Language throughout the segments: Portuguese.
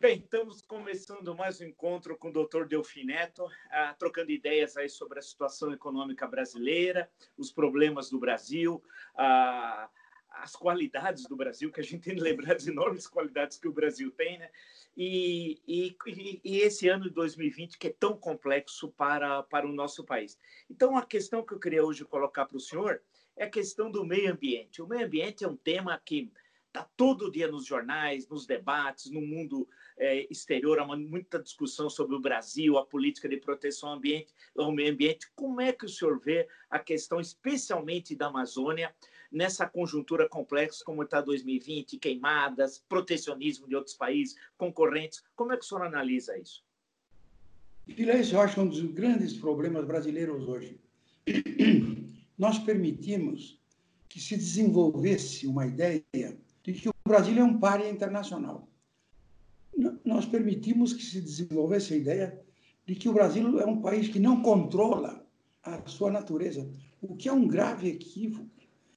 Bem, estamos começando mais um encontro com o Dr. Delfim Neto, uh, trocando ideias aí sobre a situação econômica brasileira, os problemas do Brasil, uh, as qualidades do Brasil, que a gente tem que lembrar das enormes qualidades que o Brasil tem, né? E, e, e, esse ano de 2020 que é tão complexo para, para o nosso país. Então, a questão que eu queria hoje colocar para o senhor é a questão do meio ambiente. O meio ambiente é um tema que está todo dia nos jornais, nos debates, no mundo é, exterior, há muita discussão sobre o Brasil, a política de proteção ao, ambiente, ao meio ambiente. Como é que o senhor vê a questão, especialmente da Amazônia, nessa conjuntura complexa como está 2020, queimadas, protecionismo de outros países, concorrentes. Como é que o senhor analisa isso? Esse eu acho um dos grandes problemas brasileiros hoje. Nós permitimos que se desenvolvesse uma ideia de que o Brasil é um páreo internacional. Nós permitimos que se desenvolvesse a ideia de que o Brasil é um país que não controla a sua natureza, o que é um grave equívoco.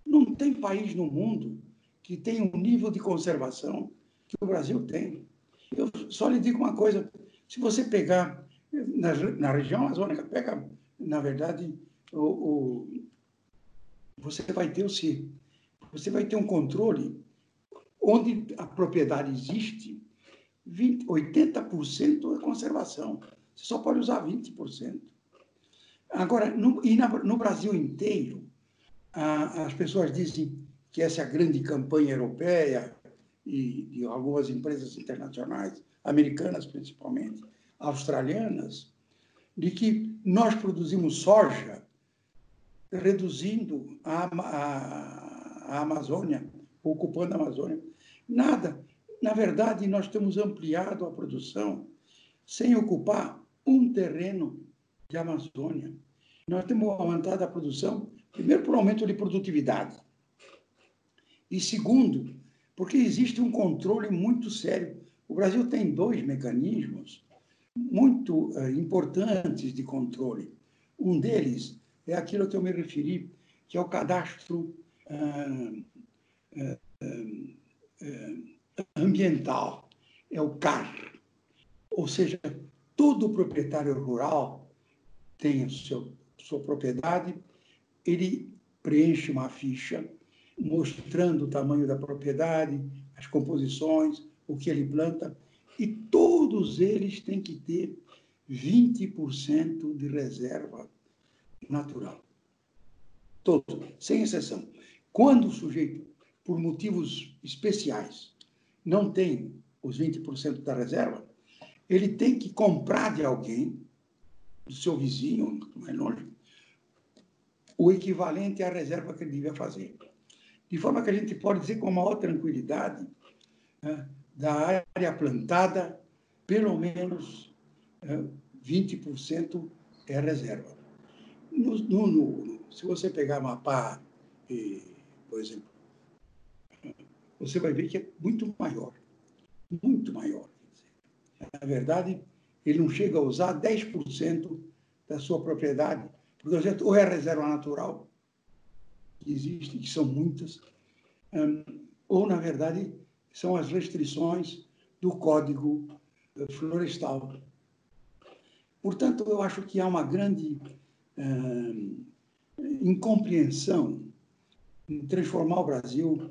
Não tem país no mundo que tenha um nível de conservação que o Brasil tem. Eu só lhe digo uma coisa: se você pegar na, na região amazônica, pega, na verdade, o, o, você vai ter o se você vai ter um controle onde a propriedade existe, 20, 80% é conservação. Você só pode usar 20%. Agora, no, e na, no Brasil inteiro, as pessoas dizem que essa é a grande campanha europeia e de algumas empresas internacionais, americanas principalmente, australianas, de que nós produzimos soja reduzindo a, a, a Amazônia, ocupando a Amazônia. Nada. Na verdade, nós temos ampliado a produção sem ocupar um terreno de Amazônia. Nós temos aumentado a produção Primeiro, por aumento de produtividade. E segundo, porque existe um controle muito sério. O Brasil tem dois mecanismos muito uh, importantes de controle. Um deles é aquilo que eu me referi, que é o cadastro uh, uh, ambiental, é o CAR. Ou seja, todo proprietário rural tem seu, sua propriedade ele preenche uma ficha mostrando o tamanho da propriedade, as composições, o que ele planta, e todos eles têm que ter 20% de reserva natural. Todos, sem exceção. Quando o sujeito, por motivos especiais, não tem os 20% da reserva, ele tem que comprar de alguém, do seu vizinho, mais longe, o equivalente à reserva que ele devia fazer. De forma que a gente pode dizer com a maior tranquilidade né, da área plantada, pelo menos 20% é reserva. No, no, no, se você pegar mapa, por exemplo, você vai ver que é muito maior, muito maior. Na verdade, ele não chega a usar 10% da sua propriedade porque gente, ou é reserva natural, que existe, que são muitas, um, ou, na verdade, são as restrições do Código eh, Florestal. Portanto, eu acho que há uma grande um, incompreensão em transformar o Brasil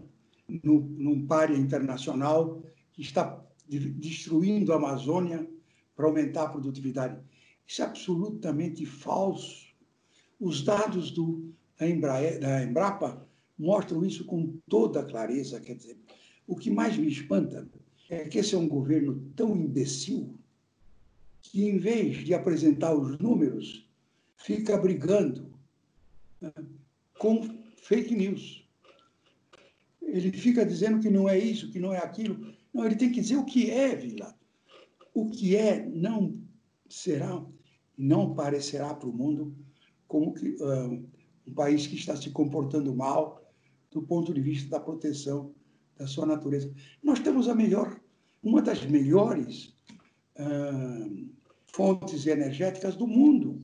no, num páreo internacional que está destruindo a Amazônia para aumentar a produtividade. Isso é absolutamente falso. Os dados do, da, da Embrapa mostram isso com toda clareza. Quer dizer, o que mais me espanta é que esse é um governo tão imbecil que, em vez de apresentar os números, fica brigando né, com fake news. Ele fica dizendo que não é isso, que não é aquilo. Não, ele tem que dizer o que é, Vila. O que é não será, não parecerá para o mundo como que, uh, um país que está se comportando mal do ponto de vista da proteção da sua natureza. Nós temos a melhor, uma das melhores uh, fontes energéticas do mundo.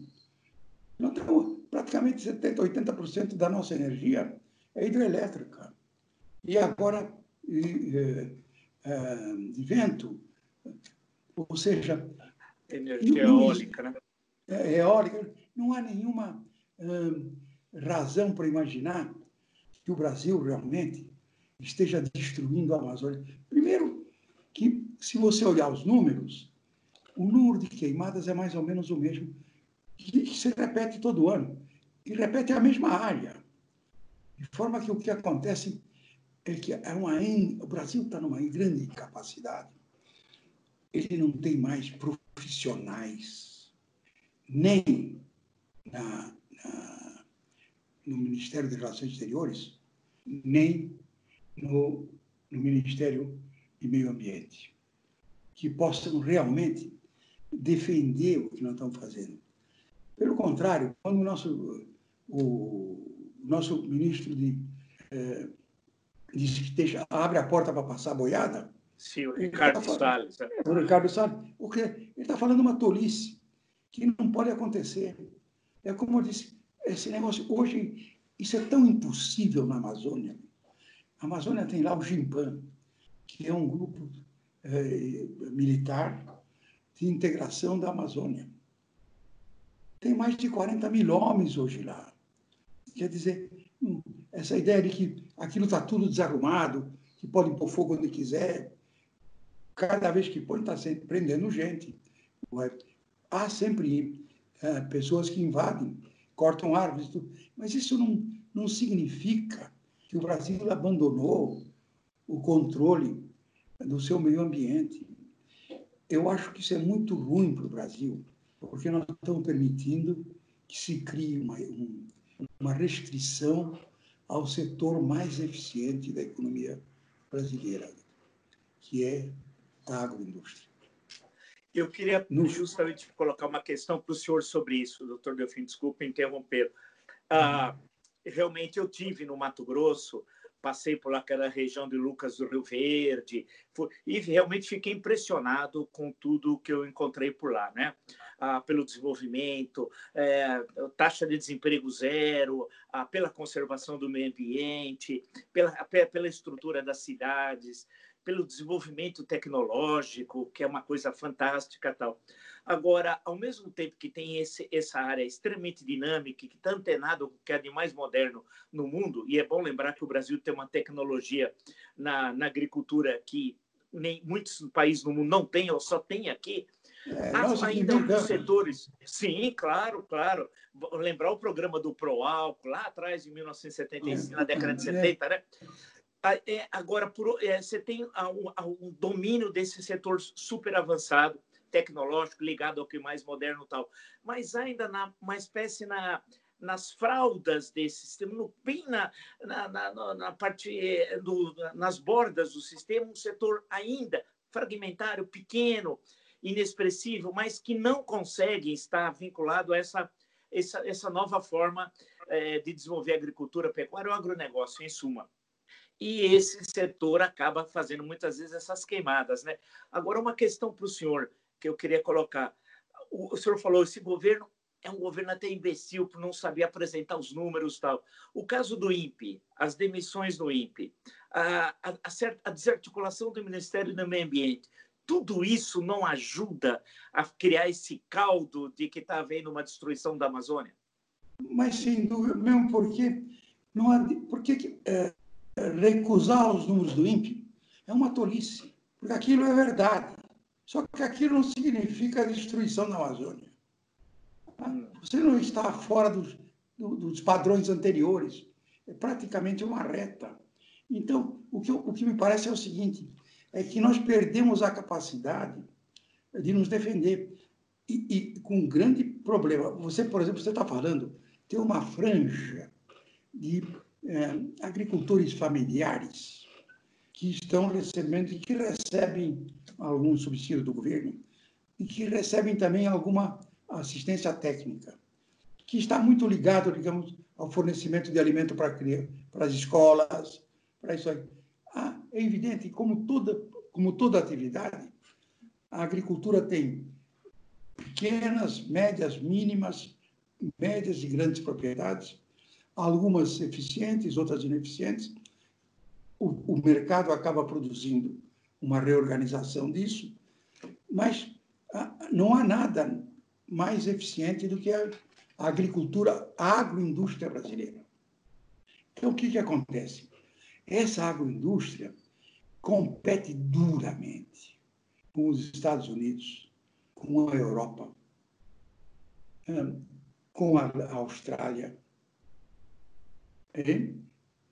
Nós temos praticamente 70%, 80% da nossa energia é hidrelétrica. E agora, de, de vento, Ou seja... Energia eólica, né? É, eólica. Não há nenhuma hum, razão para imaginar que o Brasil realmente esteja destruindo a Amazônia. Primeiro, que se você olhar os números, o número de queimadas é mais ou menos o mesmo, que se repete todo ano, e repete a mesma área. De forma que o que acontece é que é uma, o Brasil está numa grande incapacidade. Ele não tem mais profissionais, nem na, na, no Ministério das Relações Exteriores, nem no, no Ministério de Meio Ambiente, que possam realmente defender o que nós estamos fazendo. Pelo contrário, quando o nosso, o, nosso ministro de, que deixa, abre a porta para passar a boiada. Sim, o Ricardo tá Salles. É. O Ricardo Salles. Porque ele está falando uma tolice que não pode acontecer. É como eu disse, esse negócio hoje, isso é tão impossível na Amazônia. A Amazônia tem lá o Jimpan, que é um grupo é, militar de integração da Amazônia. Tem mais de 40 mil homens hoje lá. Quer dizer, essa ideia de que aquilo está tudo desarrumado, que pode pôr fogo onde quiser, cada vez que põe está sempre prendendo gente. Há sempre é, pessoas que invadem, cortam árvores, mas isso não, não significa que o Brasil abandonou o controle do seu meio ambiente. Eu acho que isso é muito ruim para o Brasil, porque nós estamos permitindo que se crie uma, uma restrição ao setor mais eficiente da economia brasileira, que é a agroindústria. Eu queria justamente colocar uma questão para o senhor sobre isso, doutor Delfim, desculpe interromper. Ah, realmente eu tive no Mato Grosso, passei por aquela região de Lucas do Rio Verde, e realmente fiquei impressionado com tudo que eu encontrei por lá, né? ah, pelo desenvolvimento, é, taxa de desemprego zero, ah, pela conservação do meio ambiente, pela, pela estrutura das cidades, pelo desenvolvimento tecnológico, que é uma coisa fantástica tal. Agora, ao mesmo tempo que tem esse, essa área extremamente dinâmica, que está antenado com o que é de mais moderno no mundo, e é bom lembrar que o Brasil tem uma tecnologia na, na agricultura que nem muitos países no mundo não têm, ou só tem aqui, é, Há ainda alguns setores. Sim, claro, claro. Lembrar o programa do Proálcool, lá atrás, em 1975, é, na década de 70, é. né? É, agora, por, é, você tem um, domínio desse setor super avançado, tecnológico, ligado ao que mais moderno tal, mas ainda na, uma espécie na, nas fraldas desse sistema, no, bem na, na, na, na parte, é, do, nas bordas do sistema, um setor ainda fragmentário, pequeno, inexpressivo, mas que não consegue estar vinculado a essa, essa, essa nova forma é, de desenvolver a agricultura, pecuária ou agronegócio, em suma. E esse setor acaba fazendo muitas vezes essas queimadas. Né? Agora, uma questão para o senhor que eu queria colocar. O, o senhor falou, esse governo é um governo até imbecil por não saber apresentar os números tal. O caso do INPE, as demissões do INPE, a, a, a, desarticulação do Ministério do Meio Ambiente, tudo isso não ajuda a criar esse caldo de que está havendo uma destruição da Amazônia? Mas sem dúvida, mesmo porque não há, porque é, recusar os números do INPE é uma tolice, porque aquilo é verdade. Só que aquilo não significa a destruição da Amazônia. Você não está fora dos, dos padrões anteriores. É praticamente uma reta. Então, o que, o que me parece é o seguinte: é que nós perdemos a capacidade de nos defender. E, e com um grande problema. Você, por exemplo, você está falando, tem uma franja de é, agricultores familiares que estão recebendo e que recebem algum subsídio do governo e que recebem também alguma assistência técnica, que está muito ligado, digamos, ao fornecimento de alimento para, para as escolas, para isso aí. Ah, é evidente, como toda, como toda atividade, a agricultura tem pequenas, médias, mínimas, médias e grandes propriedades, algumas eficientes, outras ineficientes. O, o mercado acaba produzindo uma reorganização disso Mas ah, não há nada mais eficiente do que a agricultura, a agroindústria brasileira. Então, o que, que acontece? Essa agroindústria compete duramente com os Estados Unidos, com a Europa, hum, com a Austrália,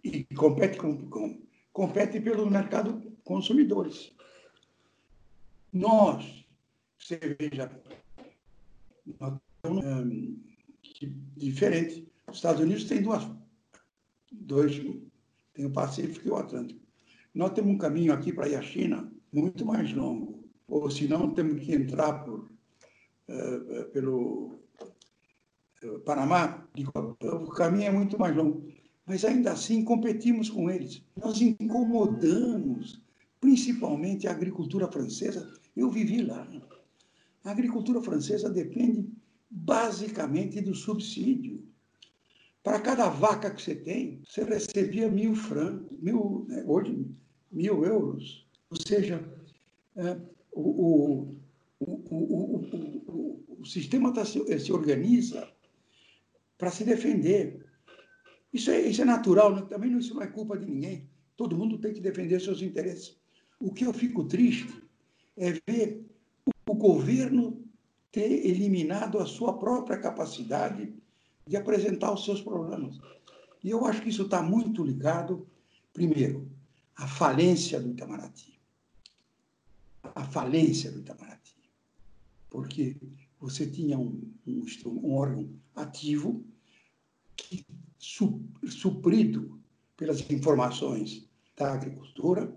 e, compete, com, com, compete pelo mercado consumidores. Nós, você veja, nós estamos, um, diferente. Os Estados Unidos têm duas, dois, tem o Pacífico e o Atlântico. Nós temos um caminho aqui para ir à China muito mais longo. Ou se não, temos que entrar por, uh, pelo uh, Panamá. O caminho é muito mais longo. Mas ainda assim competimos com eles. Nós incomodamos, principalmente a agricultura francesa. Eu vivi lá. A agricultura francesa depende basicamente do subsídio. Para cada vaca que você tem, você recebia mil francos, mil, né, hoje, mil euros. Ou seja, é, o, o, o, o, sistema tá, se, se organiza para se defender. Isso é, isso é natural, né? também não, isso não é culpa de ninguém. Todo mundo tem que defender seus interesses. O que eu fico triste é ver o governo ter eliminado a sua própria capacidade de apresentar os seus problemas. E eu acho que isso está muito ligado, primeiro, à falência do Itamaraty. A falência do Itamaraty. Porque você tinha um, um, um órgão ativo que, suprido pelas informações da agricultura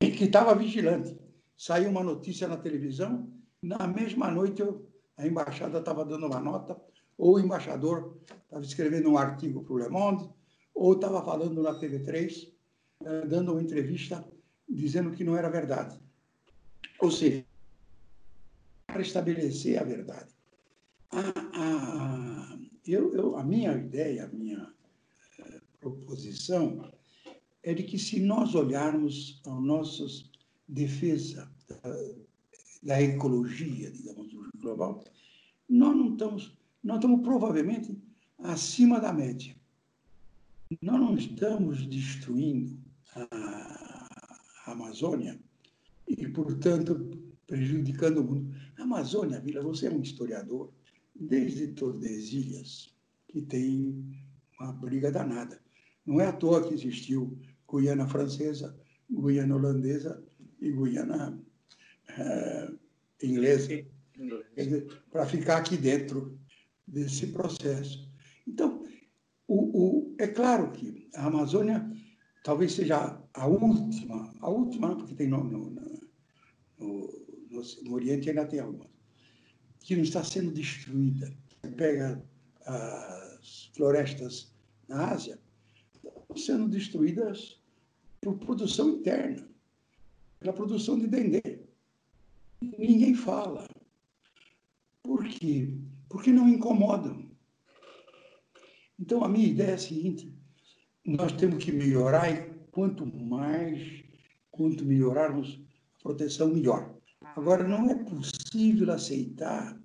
e que estava vigilante. Saiu uma notícia na televisão, na mesma noite, eu, a embaixada estava dando uma nota, ou o embaixador estava escrevendo um artigo para o Le Monde, ou estava falando na TV3, eh, dando uma entrevista dizendo que não era verdade. Ou seja, para estabelecer a verdade. A, a, eu, eu, a minha ideia, a minha proposição é de que se nós olharmos a nossa defesa da ecologia, digamos, global, nós não estamos, nós estamos provavelmente acima da média. Nós não estamos destruindo a Amazônia e, portanto, prejudicando o mundo. A Amazônia, Vila, você é um historiador, desde Tordesilhas, que tem uma briga danada. Não é à toa que existiu Guiana Francesa, Guiana Holandesa e Guiana uh, inglês, para ficar aqui dentro desse processo. Então, o, o, é claro que a Amazônia talvez seja a última, a última, porque tem no, no, no, no, Oriente ainda tem algumas, que não está sendo destruída. Pega as florestas na Ásia, sendo destruídas por produção interna, pela produção de dendê. Ninguém fala. Por quê? Porque não incomodam. Então, a minha ideia é a seguinte: nós temos que melhorar e quanto mais, quanto melhorarmos a proteção, melhor. Agora, não é possível aceitar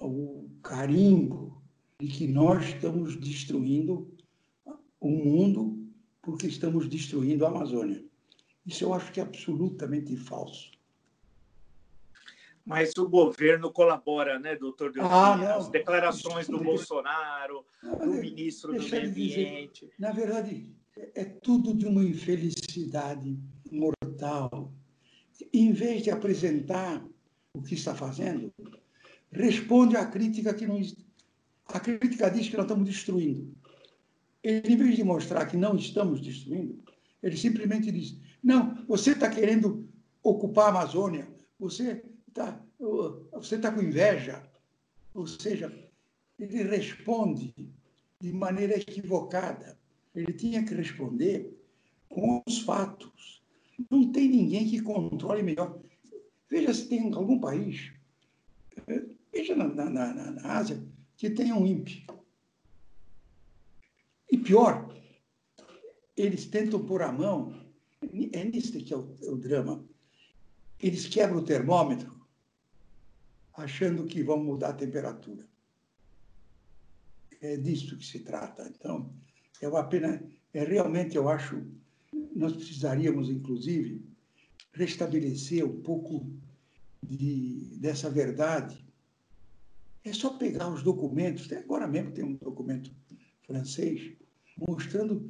o carimbo de que nós estamos destruindo o mundo porque estamos destruindo a Amazônia. Isso eu acho que é absolutamente falso. Mas o governo colabora, né, doutor Delfim? Ah, As declarações do Bolsonaro, do ministro do Meio Ambiente. na verdade, é tudo de uma infelicidade mortal. Em vez de apresentar o que está fazendo, responde à crítica que não. A crítica diz que nós estamos destruindo. Ele, em vez de mostrar que não estamos destruindo, ele simplesmente diz: não, você está querendo ocupar a Amazônia, você tá, você está com inveja. Ou seja, ele responde de maneira equivocada. Ele tinha que responder com os fatos. Não tem ninguém que controle melhor. Veja se tem algum país, veja na, na, na, na Ásia, que tenha um INPE. E pior, eles tentam pôr a mão, é nisso que é o, é o drama. Eles quebram o termômetro achando que vão mudar a temperatura. É disso que se trata. Então, é uma pena, é realmente, eu acho, nós precisaríamos, inclusive, restabelecer um pouco de, dessa verdade. É só pegar os documentos, agora mesmo tem um documento francês, mostrando,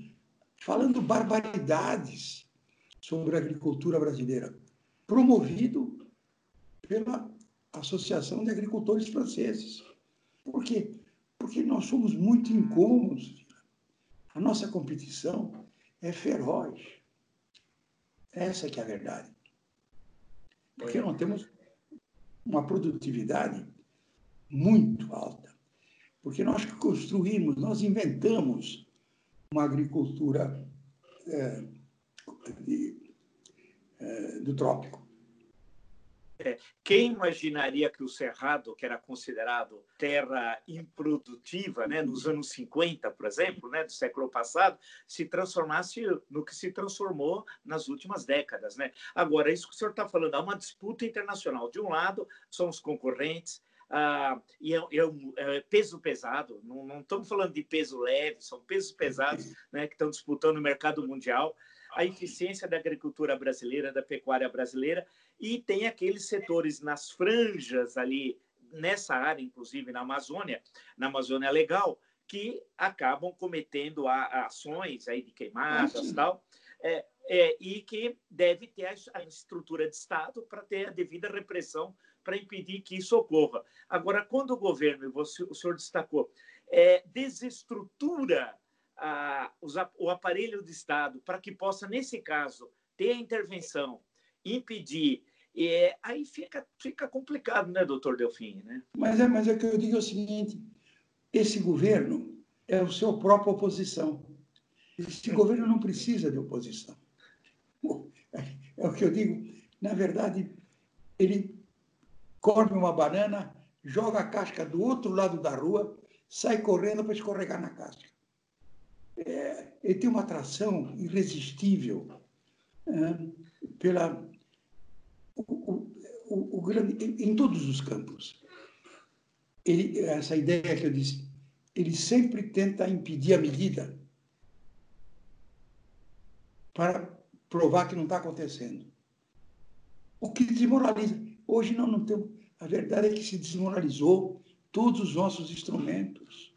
falando barbaridades sobre a agricultura brasileira, promovido pela Associação de Agricultores Franceses. Por quê? Porque nós somos muito incômodos. A nossa competição é feroz. Essa que é a verdade. Porque nós temos uma produtividade muito alta. Porque nós construímos, nós inventamos uma agricultura é, de, é, do trópico. É, quem imaginaria que o Cerrado, que era considerado terra improdutiva né, nos anos 50, por exemplo, né, do século passado, se transformasse no que se transformou nas últimas décadas? Né? Agora, isso que o senhor está falando, há uma disputa internacional. De um lado, são os concorrentes, ah, e é, é, é, peso pesado, não, não, estamos falando de peso leve, são pesos pesados né, que estão disputando o mercado mundial a eficiência da agricultura brasileira, da pecuária brasileira, e tem aqueles setores nas franjas ali, nessa área, inclusive na Amazônia, na Amazônia Legal, que acabam cometendo ações aí de queimadas e tal, é, é, e que deve ter a estrutura de Estado para ter a devida repressão para impedir que isso ocorra. Agora, quando o governo, você, o senhor destacou, é, desestrutura a, o aparelho de Estado para que possa, nesse caso, ter a intervenção, impedir. E aí fica, fica complicado, né, doutor Delfim? Né? Mas, é, mas é que eu digo o seguinte: esse governo é o seu próprio oposição. Esse governo não precisa de oposição. É, é o que eu digo. Na verdade, ele come uma banana, joga a casca do outro lado da rua, sai correndo para escorregar na casca é, ele tem uma atração irresistível é, pela o, o, o, o, grande em, todos os campos. Ele, essa ideia que eu disse, ele sempre tenta impedir a medida para provar que não está acontecendo. O que desmoraliza. Hoje não, não temos. A verdade é que se desmoralizou todos os nossos instrumentos.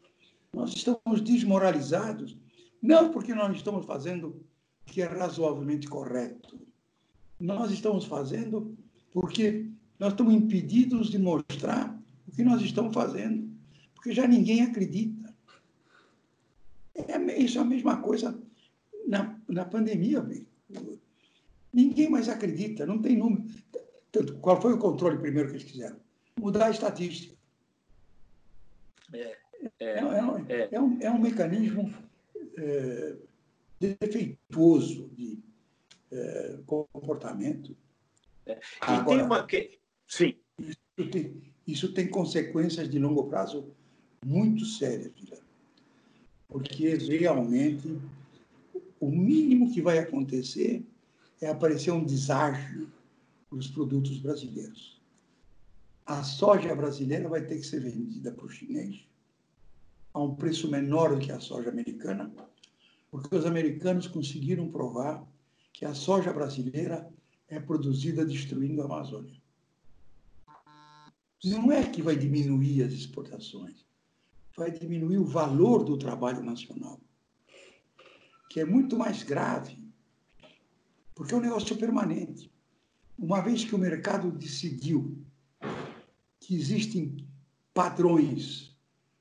Nós estamos desmoralizados não porque nós estamos fazendo o que é razoavelmente correto. Nós estamos fazendo porque nós estamos impedidos de mostrar o que nós estamos fazendo, porque já ninguém acredita. É, isso é a mesma coisa na, na pandemia. Ninguém mais acredita, não tem número. Tanto, qual foi o controle primeiro que eles fizeram? Mudar a estatística. É, é, é, é, é um, é um mecanismo é, defeituoso de é, comportamento. Agora, tem uma que... Sim. Isso tem, isso tem consequências de longo prazo muito sérias, porque realmente o mínimo que vai acontecer é aparecer um deságio nos produtos brasileiros. A soja brasileira vai ter que ser vendida para o chinês a um preço menor do que a soja americana, porque os americanos conseguiram provar que a soja brasileira é produzida destruindo a Amazônia. Não é que vai diminuir as exportações, vai diminuir o valor do trabalho nacional, que é muito mais grave, porque é um negócio permanente. Uma vez que o mercado decidiu que existem padrões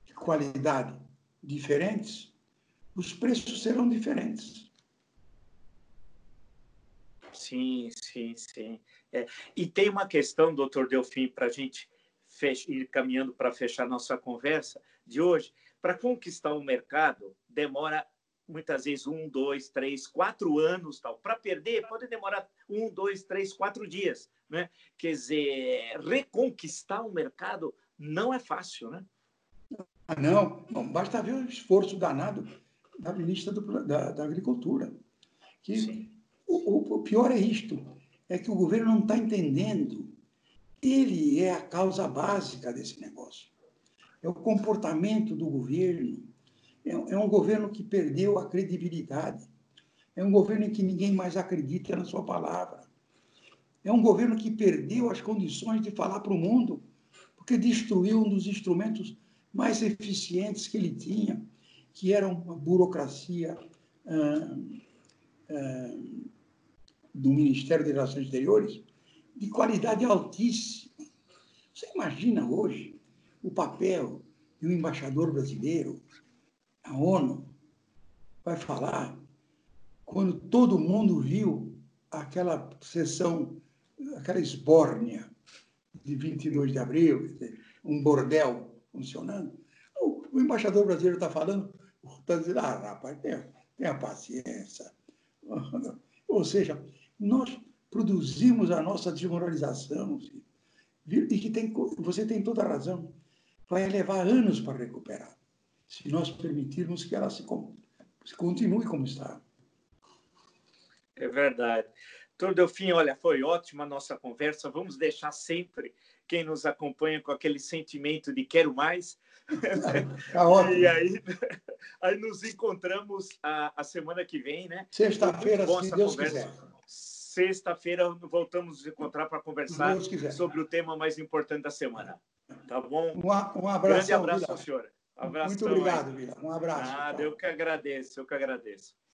de qualidade diferentes, os preços serão diferentes. Sim, sim, sim. É, e tem uma questão, doutor Delfim, para a gente ir caminhando para fechar nossa conversa de hoje. Para conquistar o mercado, demora muitas vezes um, dois, três, quatro anos tal. Para perder, pode demorar um, dois, três, quatro dias. Né? Quer dizer, reconquistar o mercado não é fácil, né? Ah, não, não, basta ver o esforço danado da ministra do, da, da, Agricultura. Que o, o, pior é isto, é que o governo não está entendendo ele é a causa básica desse negócio. É o comportamento do governo. É, é um governo que perdeu a credibilidade. É um governo em que ninguém mais acredita na sua palavra. É um governo que perdeu as condições de falar para o mundo, porque destruiu um dos instrumentos mais eficientes que ele tinha, que era uma burocracia ah, ah, do Ministério das Relações Exteriores de qualidade altíssima. Você imagina hoje o papel de um embaixador brasileiro, a ONU, vai falar quando todo mundo viu aquela sessão, aquela esbórnia de 22 de abril, um bordel funcionando. O, embaixador brasileiro está falando, está dizendo, ah, rapaz, tenha, tenha paciência. Ou seja, nós produzimos a nossa desmoralização. E que tem, você tem toda a razão. Vai levar anos para recuperar, se nós permitirmos que ela se, se continue como está. É verdade. Doutor Delfim, olha, foi ótima a nossa conversa. Vamos deixar sempre quem nos acompanha com aquele sentimento de quero mais. Tá ótimo. E aí, aí nos encontramos a, a semana que vem, né? Sexta-feira, se Deus conversa. quiser. Sexta-feira voltamos a nos encontrar para conversar sobre o tema mais importante da semana. Tá bom? Um, um abraço. Grande abraço, Abraço Muito obrigado, Vila. Um abraço. Nada, eu que agradeço, eu que agradeço.